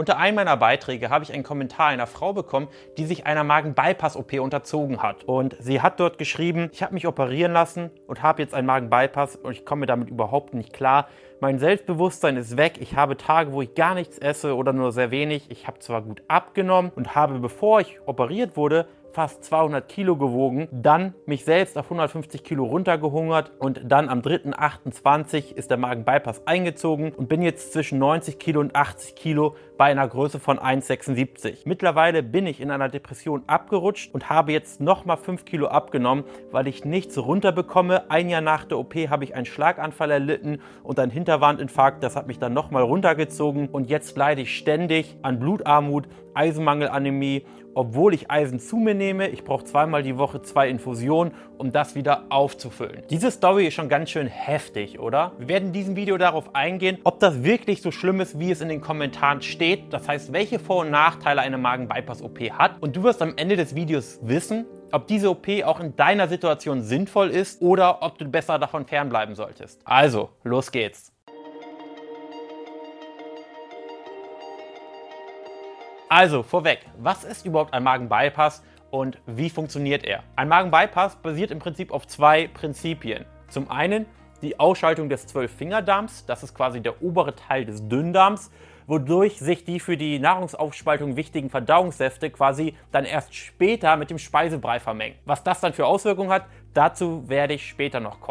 Unter einem meiner Beiträge habe ich einen Kommentar einer Frau bekommen, die sich einer Magen-Bypass-OP unterzogen hat. Und sie hat dort geschrieben, ich habe mich operieren lassen und habe jetzt einen Magen-Bypass und ich komme damit überhaupt nicht klar. Mein Selbstbewusstsein ist weg. Ich habe Tage, wo ich gar nichts esse oder nur sehr wenig. Ich habe zwar gut abgenommen und habe, bevor ich operiert wurde, fast 200 Kilo gewogen, dann mich selbst auf 150 Kilo runtergehungert und dann am 3.28 ist der Magen-Bypass eingezogen und bin jetzt zwischen 90 Kilo und 80 Kilo bei einer Größe von 1,76. Mittlerweile bin ich in einer Depression abgerutscht und habe jetzt nochmal 5 Kilo abgenommen, weil ich nichts runterbekomme. Ein Jahr nach der OP habe ich einen Schlaganfall erlitten und einen Hinterwandinfarkt. Das hat mich dann nochmal runtergezogen und jetzt leide ich ständig an Blutarmut, Eisenmangelanämie obwohl ich Eisen zu mir nehme. Ich brauche zweimal die Woche zwei Infusionen, um das wieder aufzufüllen. Diese Story ist schon ganz schön heftig, oder? Wir werden in diesem Video darauf eingehen, ob das wirklich so schlimm ist, wie es in den Kommentaren steht. Das heißt, welche Vor- und Nachteile eine Magen-Bypass-OP hat. Und du wirst am Ende des Videos wissen, ob diese OP auch in deiner Situation sinnvoll ist oder ob du besser davon fernbleiben solltest. Also, los geht's. Also vorweg, was ist überhaupt ein Magen-Bypass und wie funktioniert er? Ein Magen-Bypass basiert im Prinzip auf zwei Prinzipien. Zum einen die Ausschaltung des Zwölffingerdarms, das ist quasi der obere Teil des Dünndarms, wodurch sich die für die Nahrungsaufspaltung wichtigen Verdauungssäfte quasi dann erst später mit dem Speisebrei vermengen. Was das dann für Auswirkungen hat, dazu werde ich später noch kommen.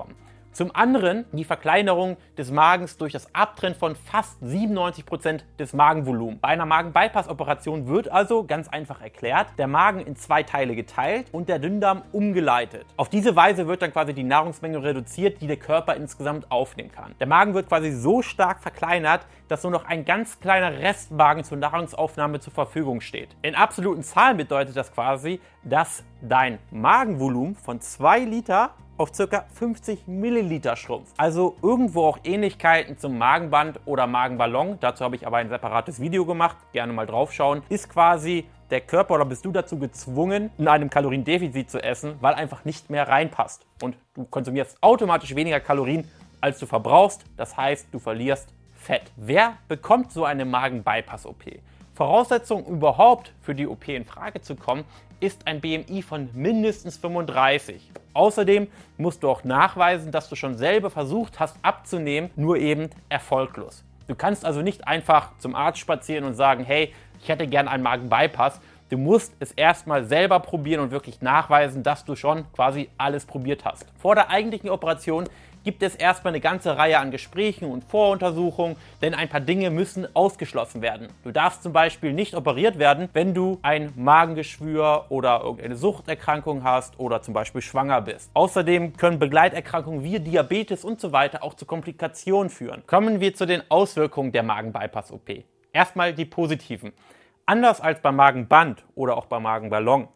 Zum anderen die Verkleinerung des Magens durch das Abtrennen von fast 97 Prozent des Magenvolumens. Bei einer Magen-Bypass-Operation wird also, ganz einfach erklärt, der Magen in zwei Teile geteilt und der Dünndarm umgeleitet. Auf diese Weise wird dann quasi die Nahrungsmenge reduziert, die der Körper insgesamt aufnehmen kann. Der Magen wird quasi so stark verkleinert, dass nur noch ein ganz kleiner Restmagen zur Nahrungsaufnahme zur Verfügung steht. In absoluten Zahlen bedeutet das quasi, dass dein Magenvolumen von 2 Liter auf ca. 50 Milliliter schrumpft. Also irgendwo auch Ähnlichkeiten zum Magenband oder Magenballon. Dazu habe ich aber ein separates Video gemacht. Gerne mal draufschauen. Ist quasi der Körper oder bist du dazu gezwungen, in einem Kaloriendefizit zu essen, weil einfach nicht mehr reinpasst. Und du konsumierst automatisch weniger Kalorien, als du verbrauchst. Das heißt, du verlierst Fett. Wer bekommt so eine Magen-Bypass-OP? Voraussetzung überhaupt für die OP in Frage zu kommen, ist ein BMI von mindestens 35. Außerdem musst du auch nachweisen, dass du schon selber versucht hast abzunehmen, nur eben erfolglos. Du kannst also nicht einfach zum Arzt spazieren und sagen, hey, ich hätte gern einen Magen-Bypass. Du musst es erstmal selber probieren und wirklich nachweisen, dass du schon quasi alles probiert hast. Vor der eigentlichen Operation gibt es erstmal eine ganze Reihe an Gesprächen und Voruntersuchungen, denn ein paar Dinge müssen ausgeschlossen werden. Du darfst zum Beispiel nicht operiert werden, wenn du ein Magengeschwür oder irgendeine Suchterkrankung hast oder zum Beispiel schwanger bist. Außerdem können Begleiterkrankungen wie Diabetes und so weiter auch zu Komplikationen führen. Kommen wir zu den Auswirkungen der Magen-Bypass-OP. Erstmal die positiven. Anders als beim Magenband oder auch beim Magenballon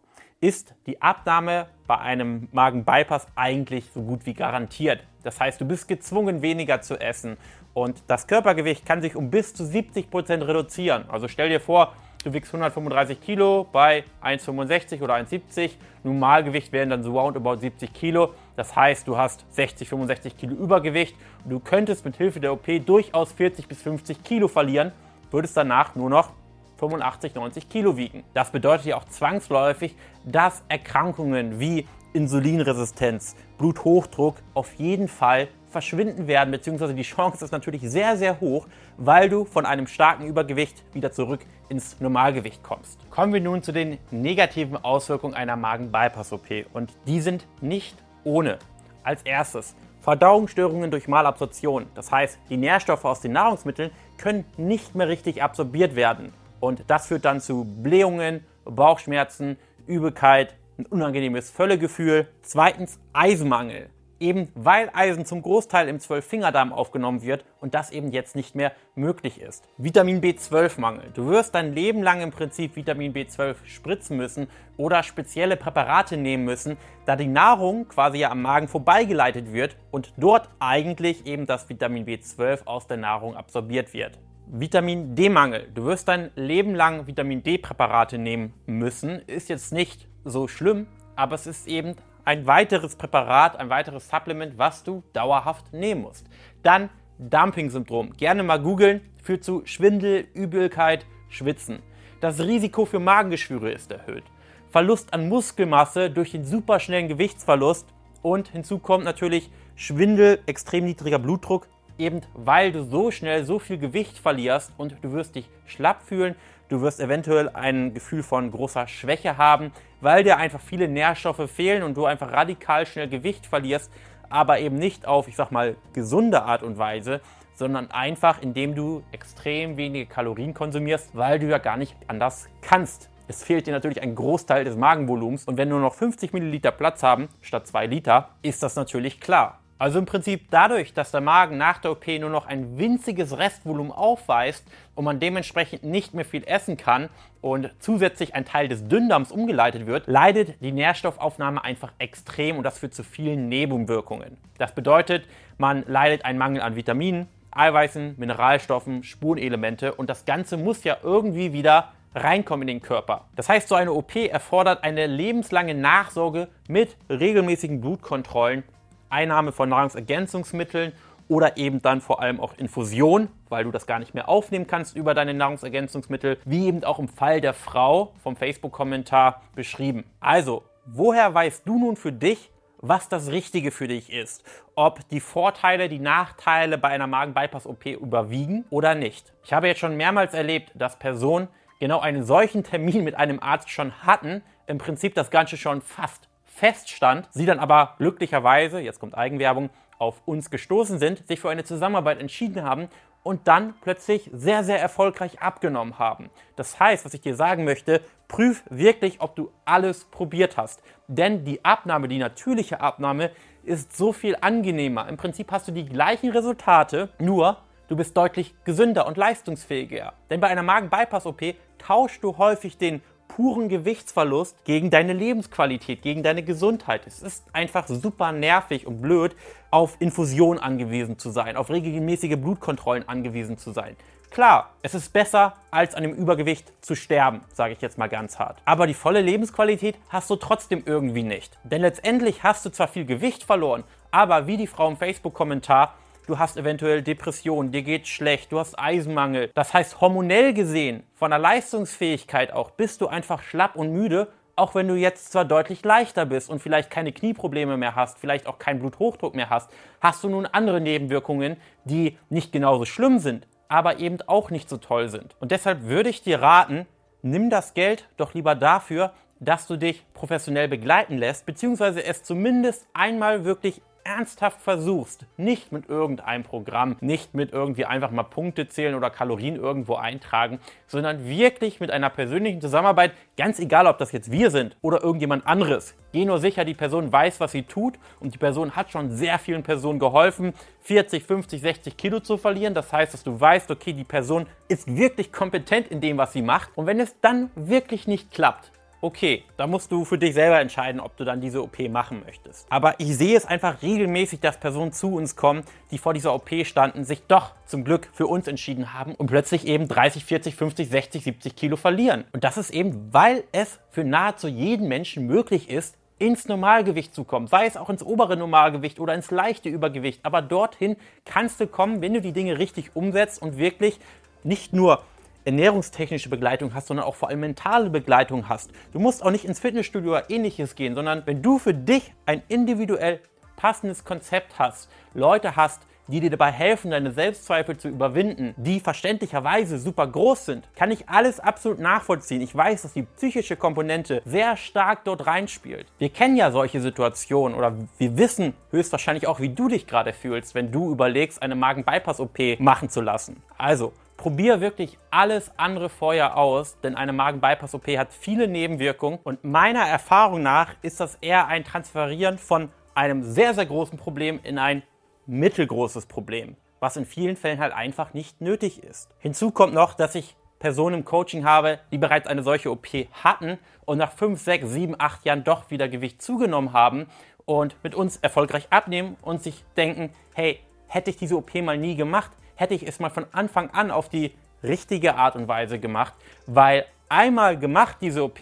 ist die Abnahme bei einem Magen-Bypass eigentlich so gut wie garantiert. Das heißt, du bist gezwungen, weniger zu essen und das Körpergewicht kann sich um bis zu 70 Prozent reduzieren. Also stell dir vor, du wiegst 135 Kilo bei 1,65 oder 1,70. Normalgewicht wären dann so roundabout 70 Kilo. Das heißt, du hast 60, 65 Kilo Übergewicht. Du könntest mit Hilfe der OP durchaus 40 bis 50 Kilo verlieren, würdest danach nur noch 85, 90 Kilo wiegen. Das bedeutet ja auch zwangsläufig, dass Erkrankungen wie Insulinresistenz, Bluthochdruck auf jeden Fall verschwinden werden, beziehungsweise die Chance ist natürlich sehr, sehr hoch, weil du von einem starken Übergewicht wieder zurück ins Normalgewicht kommst. Kommen wir nun zu den negativen Auswirkungen einer Magen-Bypass-OP und die sind nicht ohne. Als erstes Verdauungsstörungen durch Malabsorption, das heißt, die Nährstoffe aus den Nahrungsmitteln können nicht mehr richtig absorbiert werden. Und das führt dann zu Blähungen, Bauchschmerzen, Übelkeit, ein unangenehmes Völlegefühl. Zweitens Eisenmangel. Eben weil Eisen zum Großteil im Zwölffingerdarm aufgenommen wird und das eben jetzt nicht mehr möglich ist. Vitamin B12-Mangel. Du wirst dein Leben lang im Prinzip Vitamin B12 spritzen müssen oder spezielle Präparate nehmen müssen, da die Nahrung quasi ja am Magen vorbeigeleitet wird und dort eigentlich eben das Vitamin B12 aus der Nahrung absorbiert wird. Vitamin D-Mangel. Du wirst dein Leben lang Vitamin D-Präparate nehmen müssen. Ist jetzt nicht so schlimm, aber es ist eben ein weiteres Präparat, ein weiteres Supplement, was du dauerhaft nehmen musst. Dann Dumping-Syndrom. Gerne mal googeln. Führt zu Schwindel, Übelkeit, Schwitzen. Das Risiko für Magengeschwüre ist erhöht. Verlust an Muskelmasse durch den superschnellen Gewichtsverlust und hinzu kommt natürlich Schwindel, extrem niedriger Blutdruck, eben weil du so schnell so viel Gewicht verlierst und du wirst dich schlapp fühlen, du wirst eventuell ein Gefühl von großer Schwäche haben, weil dir einfach viele Nährstoffe fehlen und du einfach radikal schnell Gewicht verlierst, aber eben nicht auf, ich sag mal, gesunde Art und Weise, sondern einfach indem du extrem wenige Kalorien konsumierst, weil du ja gar nicht anders kannst. Es fehlt dir natürlich ein Großteil des Magenvolumens und wenn nur noch 50 Milliliter Platz haben statt 2 Liter, ist das natürlich klar. Also im Prinzip dadurch, dass der Magen nach der OP nur noch ein winziges Restvolumen aufweist und man dementsprechend nicht mehr viel essen kann und zusätzlich ein Teil des Dünndarms umgeleitet wird, leidet die Nährstoffaufnahme einfach extrem und das führt zu vielen Nebenwirkungen. Das bedeutet, man leidet einen Mangel an Vitaminen, Eiweißen, Mineralstoffen, Spurenelemente und das Ganze muss ja irgendwie wieder reinkommen in den Körper. Das heißt, so eine OP erfordert eine lebenslange Nachsorge mit regelmäßigen Blutkontrollen Einnahme von Nahrungsergänzungsmitteln oder eben dann vor allem auch Infusion, weil du das gar nicht mehr aufnehmen kannst über deine Nahrungsergänzungsmittel, wie eben auch im Fall der Frau vom Facebook-Kommentar beschrieben. Also, woher weißt du nun für dich, was das Richtige für dich ist? Ob die Vorteile, die Nachteile bei einer Magen-Bypass-OP überwiegen oder nicht? Ich habe jetzt schon mehrmals erlebt, dass Personen genau einen solchen Termin mit einem Arzt schon hatten, im Prinzip das Ganze schon fast feststand, sie dann aber glücklicherweise, jetzt kommt Eigenwerbung, auf uns gestoßen sind, sich für eine Zusammenarbeit entschieden haben und dann plötzlich sehr, sehr erfolgreich abgenommen haben. Das heißt, was ich dir sagen möchte, prüf wirklich, ob du alles probiert hast. Denn die Abnahme, die natürliche Abnahme, ist so viel angenehmer. Im Prinzip hast du die gleichen Resultate, nur du bist deutlich gesünder und leistungsfähiger. Denn bei einer Magen-Bypass-OP tauschst du häufig den puren Gewichtsverlust gegen deine Lebensqualität, gegen deine Gesundheit. Es ist einfach super nervig und blöd, auf Infusion angewiesen zu sein, auf regelmäßige Blutkontrollen angewiesen zu sein. Klar, es ist besser, als an dem Übergewicht zu sterben, sage ich jetzt mal ganz hart. Aber die volle Lebensqualität hast du trotzdem irgendwie nicht. Denn letztendlich hast du zwar viel Gewicht verloren, aber wie die Frau im Facebook-Kommentar du hast eventuell Depressionen, dir geht schlecht, du hast Eisenmangel. Das heißt, hormonell gesehen, von der Leistungsfähigkeit auch, bist du einfach schlapp und müde, auch wenn du jetzt zwar deutlich leichter bist und vielleicht keine Knieprobleme mehr hast, vielleicht auch keinen Bluthochdruck mehr hast, hast du nun andere Nebenwirkungen, die nicht genauso schlimm sind, aber eben auch nicht so toll sind. Und deshalb würde ich dir raten, nimm das Geld doch lieber dafür, dass du dich professionell begleiten lässt, beziehungsweise es zumindest einmal wirklich ernsthaft versuchst, nicht mit irgendeinem Programm, nicht mit irgendwie einfach mal Punkte zählen oder Kalorien irgendwo eintragen, sondern wirklich mit einer persönlichen Zusammenarbeit, ganz egal, ob das jetzt wir sind oder irgendjemand anderes. Geh nur sicher, die Person weiß, was sie tut und die Person hat schon sehr vielen Personen geholfen, 40, 50, 60 Kilo zu verlieren. Das heißt, dass du weißt, okay, die Person ist wirklich kompetent in dem, was sie macht. Und wenn es dann wirklich nicht klappt, okay, da musst du für dich selber entscheiden, ob du dann diese OP machen möchtest. Aber ich sehe es einfach regelmäßig, dass Personen zu uns kommen, die vor dieser OP standen, sich doch zum Glück für uns entschieden haben und plötzlich eben 30, 40, 50, 60, 70 Kilo verlieren. Und das ist eben, weil es für nahezu jeden Menschen möglich ist, ins Normalgewicht zu kommen, sei es auch ins obere Normalgewicht oder ins leichte Übergewicht. Aber dorthin kannst du kommen, wenn du die Dinge richtig umsetzt und wirklich nicht nur ernährungstechnische Begleitung hast, sondern auch vor allem mentale Begleitung hast. Du musst auch nicht ins Fitnessstudio oder ähnliches gehen, sondern wenn du für dich ein individuell passendes Konzept hast, Leute hast, die dir dabei helfen, deine Selbstzweifel zu überwinden, die verständlicherweise super groß sind, kann ich alles absolut nachvollziehen. Ich weiß, dass die psychische Komponente sehr stark dort reinspielt. Wir kennen ja solche Situationen oder wir wissen höchstwahrscheinlich auch, wie du dich gerade fühlst, wenn du überlegst, eine Magen-Bypass-OP machen zu lassen. Also, Probier wirklich alles andere vorher aus, denn eine Magen-Bypass-OP hat viele Nebenwirkungen und meiner Erfahrung nach ist das eher ein Transferieren von einem sehr, sehr großen Problem in ein mittelgroßes Problem, was in vielen Fällen halt einfach nicht nötig ist. Hinzu kommt noch, dass ich Personen im Coaching habe, die bereits eine solche OP hatten und nach 5, 6, 7, 8 Jahren doch wieder Gewicht zugenommen haben und mit uns erfolgreich abnehmen und sich denken, hey, hätte ich diese OP mal nie gemacht, hätte ich es mal von Anfang an auf die richtige Art und Weise gemacht, weil einmal gemacht diese OP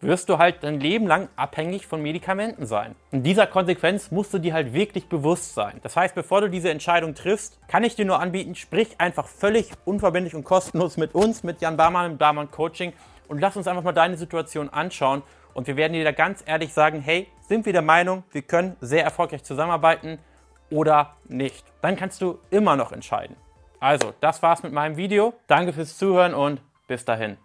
wirst du halt dein Leben lang abhängig von Medikamenten sein. In dieser Konsequenz musst du dir halt wirklich bewusst sein. Das heißt, bevor du diese Entscheidung triffst, kann ich dir nur anbieten, sprich einfach völlig unverbindlich und kostenlos mit uns, mit Jan Barmann im Barmann Coaching und lass uns einfach mal deine Situation anschauen und wir werden dir da ganz ehrlich sagen, hey, sind wir der Meinung, wir können sehr erfolgreich zusammenarbeiten oder nicht. Dann kannst du immer noch entscheiden. Also, das war's mit meinem Video. Danke fürs Zuhören und bis dahin.